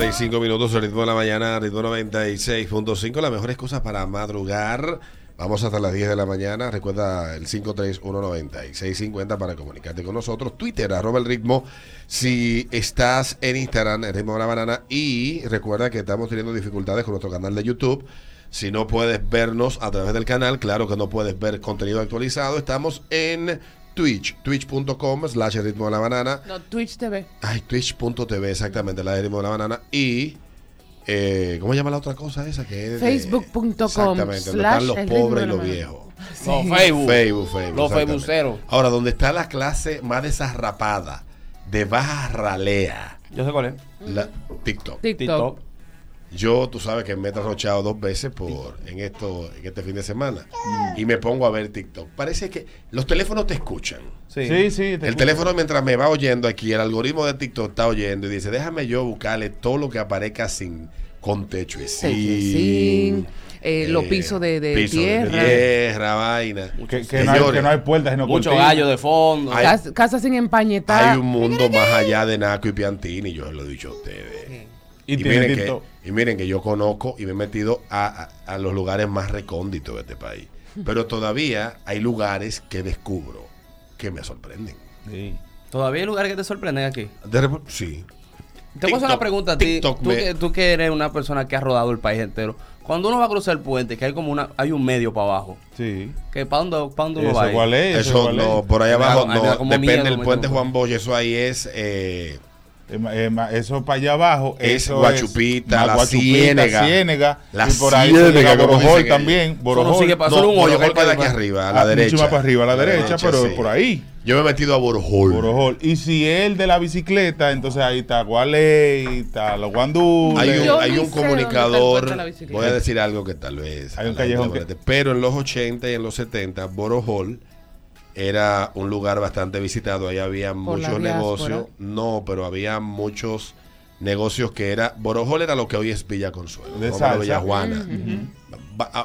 35 minutos, el ritmo de la mañana, ritmo 96.5, las mejores cosas para madrugar. Vamos hasta las 10 de la mañana. Recuerda el 5319650 para comunicarte con nosotros. Twitter, arroba el ritmo. Si estás en Instagram, el ritmo de la banana. Y recuerda que estamos teniendo dificultades con nuestro canal de YouTube. Si no puedes vernos a través del canal, claro que no puedes ver contenido actualizado. Estamos en Twitch, twitch.com slash ritmo de la banana. No, Twitch TV. Ay, twitch.tv, exactamente, la de ritmo de la banana. Y, eh, ¿cómo se llama la otra cosa esa? que es de- Facebook.com Exactamente, donde están los pobres y los viejos. Los Facebook. Facebook, Facebook. Los. Facebookeros. Ahora, donde está la clase más desarrapada, de baja ralea, Yo sé cuál es. la, TikTok. TikTok. TikTok. Yo, tú sabes que me he trasnochado dos veces por en esto en este fin de semana y me pongo a ver TikTok. Parece que los teléfonos te escuchan. Sí. Sí, sí. te El escucho. teléfono mientras me va oyendo aquí, el algoritmo de TikTok está oyendo y dice, déjame yo buscarle todo lo que aparezca sin con techo y sin, Techecín, eh, los eh, pisos de, de piso tierra, tierra, vaina. Que, que no hay, que no hay puertas, sino Mucho cortinas. gallo de fondo. Ay. cas- casas sin empañetar. Hay un mundo más allá de Naco y Piantini, yo se lo he dicho a ustedes. Y, miren que, y miren que yo conozco y me he metido a, a- a los lugares más recónditos de este país. Pero todavía hay lugares que descubro que me sorprenden. Sí. Todavía hay lugares que te sorprenden aquí. De sí. Te voy a hacer una pregunta a ti. Tú, me- que, tú que eres una persona que ha rodado el país entero. Cuando uno va a cruzar el puente, que hay como una, hay un medio para abajo. Sí. Que ¿Para dónde, pa' dónde uno ¿Eso va? Eso cuál no, por ahí abajo no, depende del puente Juan Bosch, eso ahí es eh, Eh, eh, Eso para allá abajo. Es eso Guachupita, más la Guachupita, Ciénega. Ciénega, La y por ahí Ciénega, Borojol también. Borojol. sigue no, un hoyo Borojol para aquí arriba. a la Ah, derecha. mucho más para arriba, a la derecha, pero sí. por ahí. Yo me he metido a Borojol. Borojol. Y si el de la bicicleta, entonces ahí está Gualey, está los guandules. Hay un, Yo hay un comunicador, la voy a decir algo que tal vez. Hay un la callejón le que- Pero en los 80 y en los 70, Borojol era un lugar bastante visitado. Ahí había Por muchos negocios. No, pero había muchos negocios que era. Borojol era lo que hoy es Villa Consuelo. De como. Villa Juana.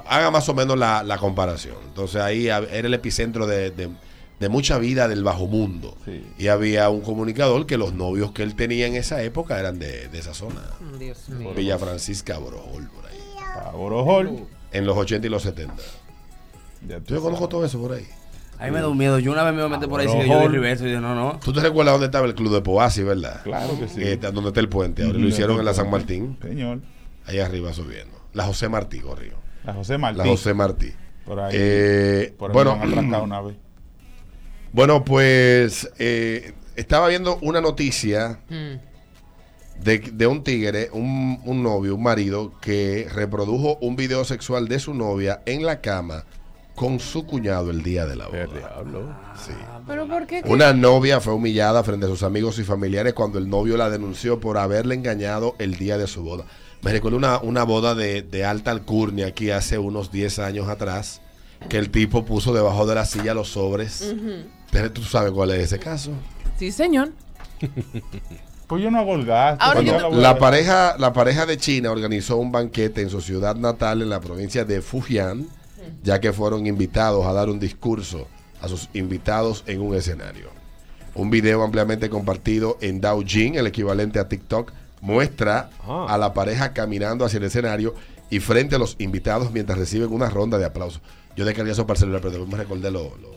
Haga más o menos la, la comparación. Entonces ahí era el epicentro de, de- de mucha vida del bajo mundo. Sí. Y había un comunicador que los novios que él tenía en esa época eran de, de esa zona. Dios mío. Villa Francisca Borojol, por ahí. Está Borojol. En los 80 y los 70. Ya tú Yo conozco todo eso por ahí. A mí me da un miedo. Yo una vez me metí por ahí Borojol. y yo reverso y dije, no, no. ¿Tú te recuerdas dónde estaba el club de Poasi, verdad? Claro que sí. Está- donde está el puente. Ahora lo hicieron en la San Martín, Señor. ahí arriba subiendo. La José Martí corrió. La José Martí. La José Martí. Por ahí. Eh, por ahí bueno, me una vez. bueno, pues eh, estaba viendo una noticia Mm. de, de un tigre, un, un novio, un marido, que reprodujo un video sexual de su novia en la cama con su cuñado el día de la boda. Sí. ¿Pero por qué? Una novia fue humillada frente a sus amigos y familiares cuando el novio la denunció por haberle engañado el día de su boda. Me recuerdo una, una boda de, de alta alcurnia aquí hace unos 10 años atrás, que el tipo puso debajo de la silla los sobres. Pero ¿Tú sabes cuál es ese caso? Sí, señor. Pues yo no hago el gasto. Ahora yo la pareja, la pareja de China organizó un banquete en su ciudad natal en la provincia de Fujian, ya que fueron invitados a dar un discurso a sus invitados en un escenario. Un video ampliamente compartido en Douyin, el equivalente a TikTok, muestra Ah. a la pareja caminando hacia el escenario y frente a los invitados mientras reciben una ronda de aplausos. Yo descargué eso para el celular, pero después me recordé lo, lo-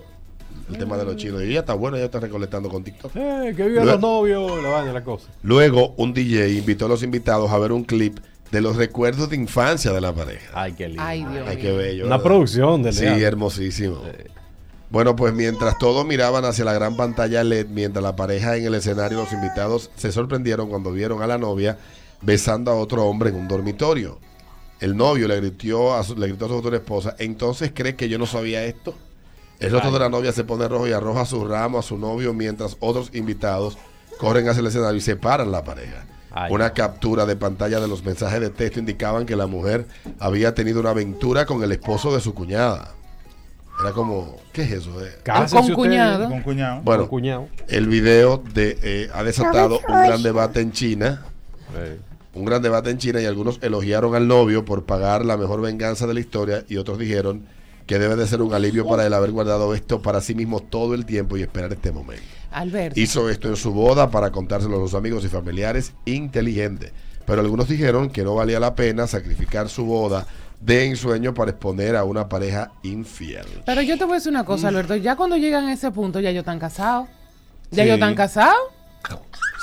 el tema de los chinos. Y ya está bueno, ya está recolectando con TikTok. Eh, que vivan los novios, la vaina, la cosa. Luego, un DJ invitó a los invitados a ver un clip de los recuerdos de infancia de la pareja. Ay, qué lindo. Ay, Dios Ay, qué bello. Una ¿verdad? producción de Sí, Leal. hermosísimo. Bueno, pues mientras todos miraban hacia la gran pantalla LED, mientras la pareja en el escenario, los invitados se sorprendieron cuando vieron a la novia besando a otro hombre en un dormitorio. El novio le gritó a su, le gritó a su futura esposa, entonces cree que yo no sabía esto. El rostro de la novia se pone rojo y arroja su ramo a su novio mientras otros invitados corren hacia el escenario y separan la pareja. Ay. Una captura de pantalla de los mensajes de texto indicaban que la mujer había tenido una aventura con el esposo de su cuñada. Era como, ¿qué es eso? Eh, Cásense Con cuñado. Con cuñado. Bueno, Con cuñado. el video de, eh, ha desatado un gran debate en China. Un gran debate en China y algunos elogiaron al novio por pagar la mejor venganza de la historia y otros dijeron que debe de ser un alivio para él haber guardado esto para sí mismo todo el tiempo y esperar este momento. Alberto. Hizo esto en su boda para contárselo a sus amigos y familiares. Inteligente. Pero algunos dijeron que no valía la pena sacrificar su boda de ensueño para exponer a una pareja infiel. Pero yo te voy a decir una cosa, Alberto. Ya cuando llegan a ese punto, ya ellos están casados. Ya Sí. ellos están casados.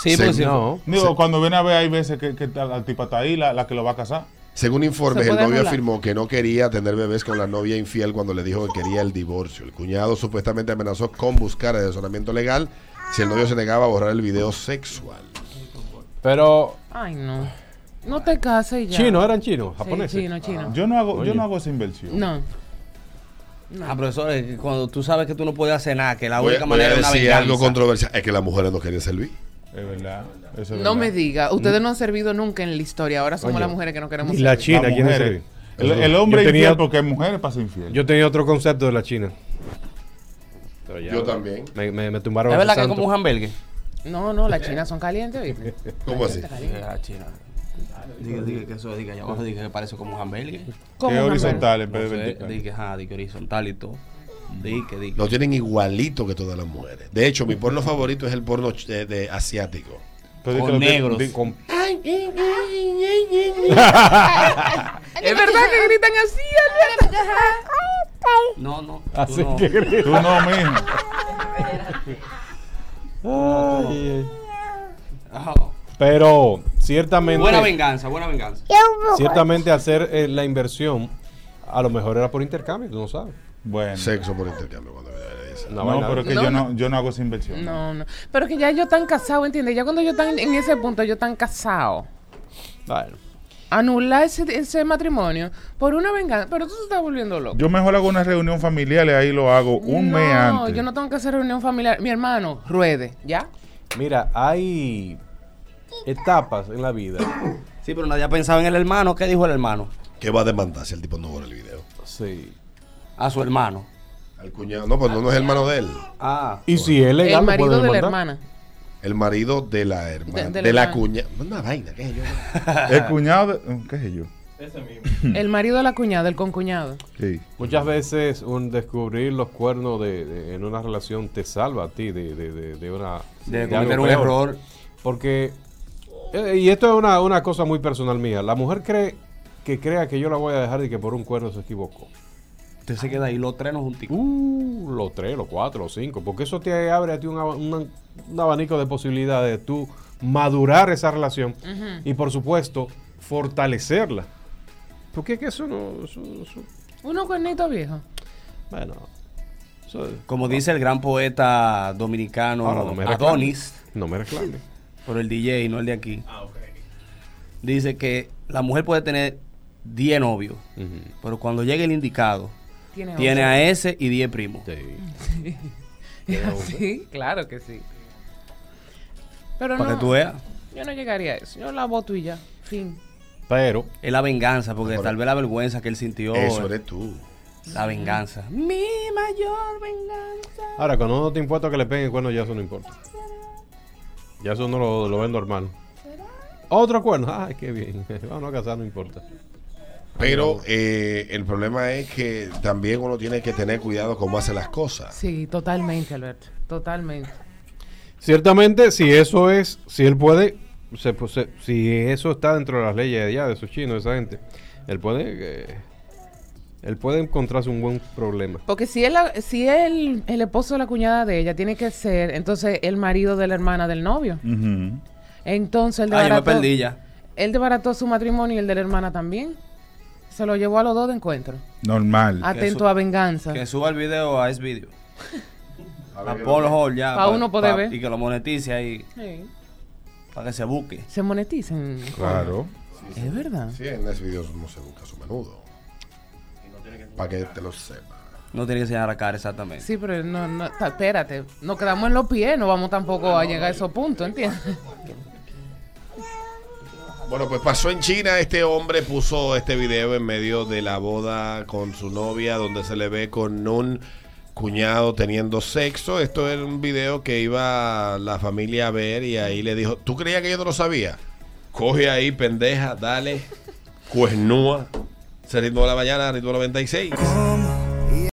Sí, Sí, pues sí. No. Digo, cuando viene a ver, hay veces que, que la tipa está ahí, la, la que lo va a casar. Según informes, Se el novio anular. afirmó que no quería tener bebés con la novia infiel cuando le dijo que quería el divorcio. El cuñado supuestamente amenazó con buscar asesoramiento legal si el novio se negaba a borrar el video sexual. Pero, Ay, no. No te cases ya. chino, eran chinos, Sí, japoneses. chino, chino. Yo no hago, yo no hago esa inversión. No. Ah, profesor, es que cuando tú sabes que tú no puedes hacer nada, que la Voy, única voy a manera es una decir venganza. algo controversial. Es que las mujeres no querían servir. Es verdad. Eso es No verdad. me diga. Ustedes no han servido nunca en la historia. Ahora somos las mujeres que no queremos Y la servir. China, ¿quién es mujeres. El, el hombre Yo tenía- infiel porque es mujer para ser infiel. Yo tenía otro concepto de la China. Pero ya, Yo también. Me, me, me tumbaron ¿Es verdad que es como un hamburger? No, no, las chinas son calientes, ¿viste? ¿Cómo así? La china. Diga, diga que eso, diga allá abajo, diga que parece como un hamburger. ¿Cómo, que es Manuel? horizontal en vez de vertical. di que, ajá, di que horizontal y todo. Di que, di que. Lo tienen igualito que todas las mujeres. De hecho, mi porno favorito es el porno de, de asiático. Entonces, Con negros. Con- ¿Es verdad que gritan así, Alberto? No, no. tú Así no. que Tú no, mijo. Ay. Pero ciertamente, Buena venganza, buena venganza. ciertamente hacer eh, la inversión a lo mejor era por intercambio, tú no sabes. Bueno. Sexo por intercambio. Cuando No, vaina pero es que No, yo, no. no, yo no hago esa inversión. No, no. Pero que ya ellos están casados, ¿entiendes? Ya cuando ellos están en ese punto, ellos están casados. Bueno. Anular ese, ese matrimonio por una venganza. Pero tú te estás volviendo loco. Yo mejor hago una reunión familiar y ahí lo hago un no, mes antes. yo no tengo que hacer reunión familiar. Mi hermano, ruede, ¿ya? Mira, hay etapas en la vida. Sí, pero nadie ha pensado en el hermano. ¿Qué dijo el hermano? ¿Qué va a demandar si el tipo no borra el video? Sí. A su hermano. Al cuñado. No, pues no, no es hermano de él. Ah. Y si es legal, El marido puede de la hermana. El marido de la hermana. De- De, de la la cuñada. Una vaina, ¿qué es yo? El cuñado de... ¿Qué sé yo? El marido de la cuñada, el concuñado. Sí. Muchas veces un descubrir los cuernos de, de- en una relación te salva a ti de, de, de, de una De cometer un peor. error. Porque, eh, y esto es una, una cosa muy personal mía, la mujer cree que crea que yo la voy a dejar y que por un cuerno se equivocó. Usted se queda ahí los tres no junticos. Uh, los tres, los cuatro, los cinco, porque eso te abre a ti un, abanico de posibilidades de tú madurar esa relación y por supuesto fortalecerla. Porque es que eso no, eso- eso- Uno cuernito viejo. bueno, eso- Como dice el gran poeta dominicano Ahora no me Adonis, no me reclame. por el DJ, no el de aquí. Dice que la mujer puede tener 10 novios, pero cuando llegue el indicado, Tiene, a ese y 10 primos. Sí. Sí, claro que sí. Pero Para no, que tú veas. yo no llegaría a eso. Yo la voto y ya. Fin. Pero Es la venganza, porque tal vez la vergüenza que él sintió. Eso eres tú. La venganza. Mi mayor venganza. ahora, cuando uno te impuesto a que le peguen el cuerno, ya eso no importa. Ya eso no lo, lo ven normal. Otro cuerno, ay, qué bien. Vamos a casar, no importa. Pero eh, el problema es que también uno tiene que tener cuidado cómo hace las cosas. Sí, totalmente, Alberto. Totalmente. Ciertamente, si eso es, si él puede, se- pues, se- si eso está dentro de las leyes de allá, de esos chinos, de esa gente, él puede, eh, él puede encontrarse un buen problema. Porque si él, si él, el esposo de la cuñada de ella tiene que ser, entonces, el marido de la hermana del novio. Entonces, él Ah, yo me desbarató, perdí ya. él desbarató su matrimonio y el de la hermana también. Se lo llevó a los dos de encuentro. Normal. Atento a venganza. Que suba el video a ese video. A Pornhub ya. Pa' uno poder ver. Y que lo monetice ahí. Sí. Para que se busque. Se monetizan. Claro. Es verdad. Sí, en ese video no se busca su menudo. Para que te lo sepa. No tiene que enseñar la cara exactamente. Sí, pero no, no, espérate. Nos quedamos en los pies, no vamos tampoco a llegar a esos puntos, ¿entiendes? Bueno, pues pasó en China. Este hombre puso este video en medio de la boda con su novia, donde se le ve con un cuñado teniendo sexo. Esto era un video que iba la familia a ver y ahí le dijo, ¿tú creías que yo no lo sabía? Coge ahí, pendeja, dale, cuernúa. Se ritmo de la mañana, ritmo 96. Como